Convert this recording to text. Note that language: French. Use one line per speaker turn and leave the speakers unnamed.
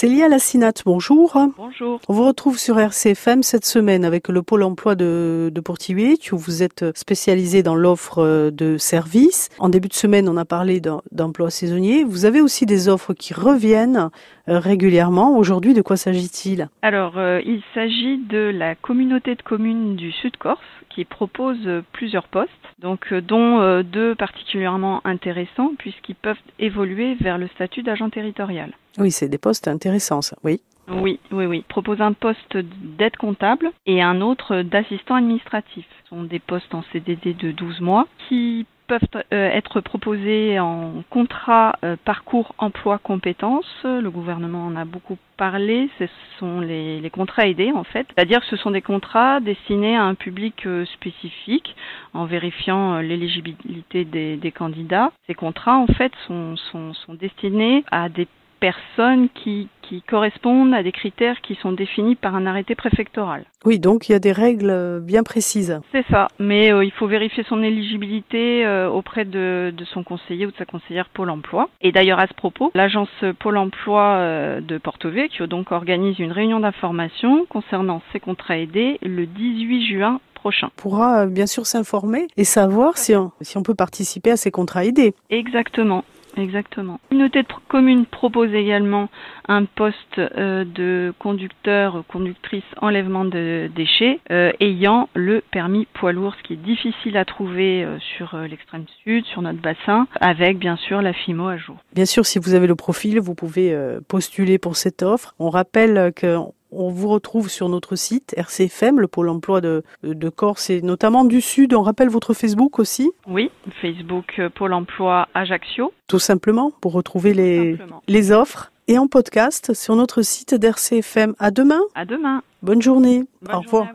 Célia Lassinat, bonjour.
Bonjour.
On vous retrouve sur RCFM cette semaine avec le pôle emploi de, de où vous êtes spécialisé dans l'offre de services. En début de semaine, on a parlé d'emploi saisonnier. Vous avez aussi des offres qui reviennent régulièrement. Aujourd'hui, de quoi s'agit-il?
Alors, euh, il s'agit de la communauté de communes du Sud-Corse qui propose plusieurs postes, donc euh, dont deux particulièrement intéressants puisqu'ils peuvent évoluer vers le statut d'agent territorial.
Oui, c'est des postes intéressants, ça, oui.
Oui, oui, oui. Propose un poste d'aide comptable et un autre d'assistant administratif. Ce sont des postes en CDD de 12 mois qui peuvent euh, être proposés en contrat euh, parcours emploi compétences. Le gouvernement en a beaucoup parlé. Ce sont les, contrats aidés en fait. C'est-à-dire que ce sont des contrats destinés à un public euh, spécifique en vérifiant l'éligibilité des, candidats. Ces contrats en fait sont destinés à des personnes qui, qui correspondent à des critères qui sont définis par un arrêté préfectoral.
Oui, donc il y a des règles bien précises.
C'est ça, mais euh, il faut vérifier son éligibilité euh, auprès de, de, son conseiller ou de sa conseillère Pôle emploi. Et d'ailleurs à ce propos, l'agence Pôle emploi euh, de Porto Vecchio donc organise une réunion d'information concernant ces contrats aidés le 18 juin prochain.
Pourra bien sûr s'informer et savoir si on, si on peut participer à ces contrats aidés.
Exactement. Exactement. Une de commune propose également un poste euh, de conducteur, conductrice enlèvement de déchets euh, ayant le permis poids lourd, ce qui est difficile à trouver euh, sur l'extrême sud, sur notre bassin, avec bien sûr la FIMO à jour.
Bien sûr, si vous avez le profil, vous pouvez postuler pour cette offre. On rappelle que on vous retrouve sur notre site RCFM, le pôle emploi de, de Corse et notamment du Sud. On rappelle votre Facebook aussi
Oui, Facebook euh, Pôle emploi Ajaccio.
Tout simplement pour retrouver les, les offres et en podcast sur notre site d'RCFM. À demain.
À demain.
Bonne journée. Au revoir.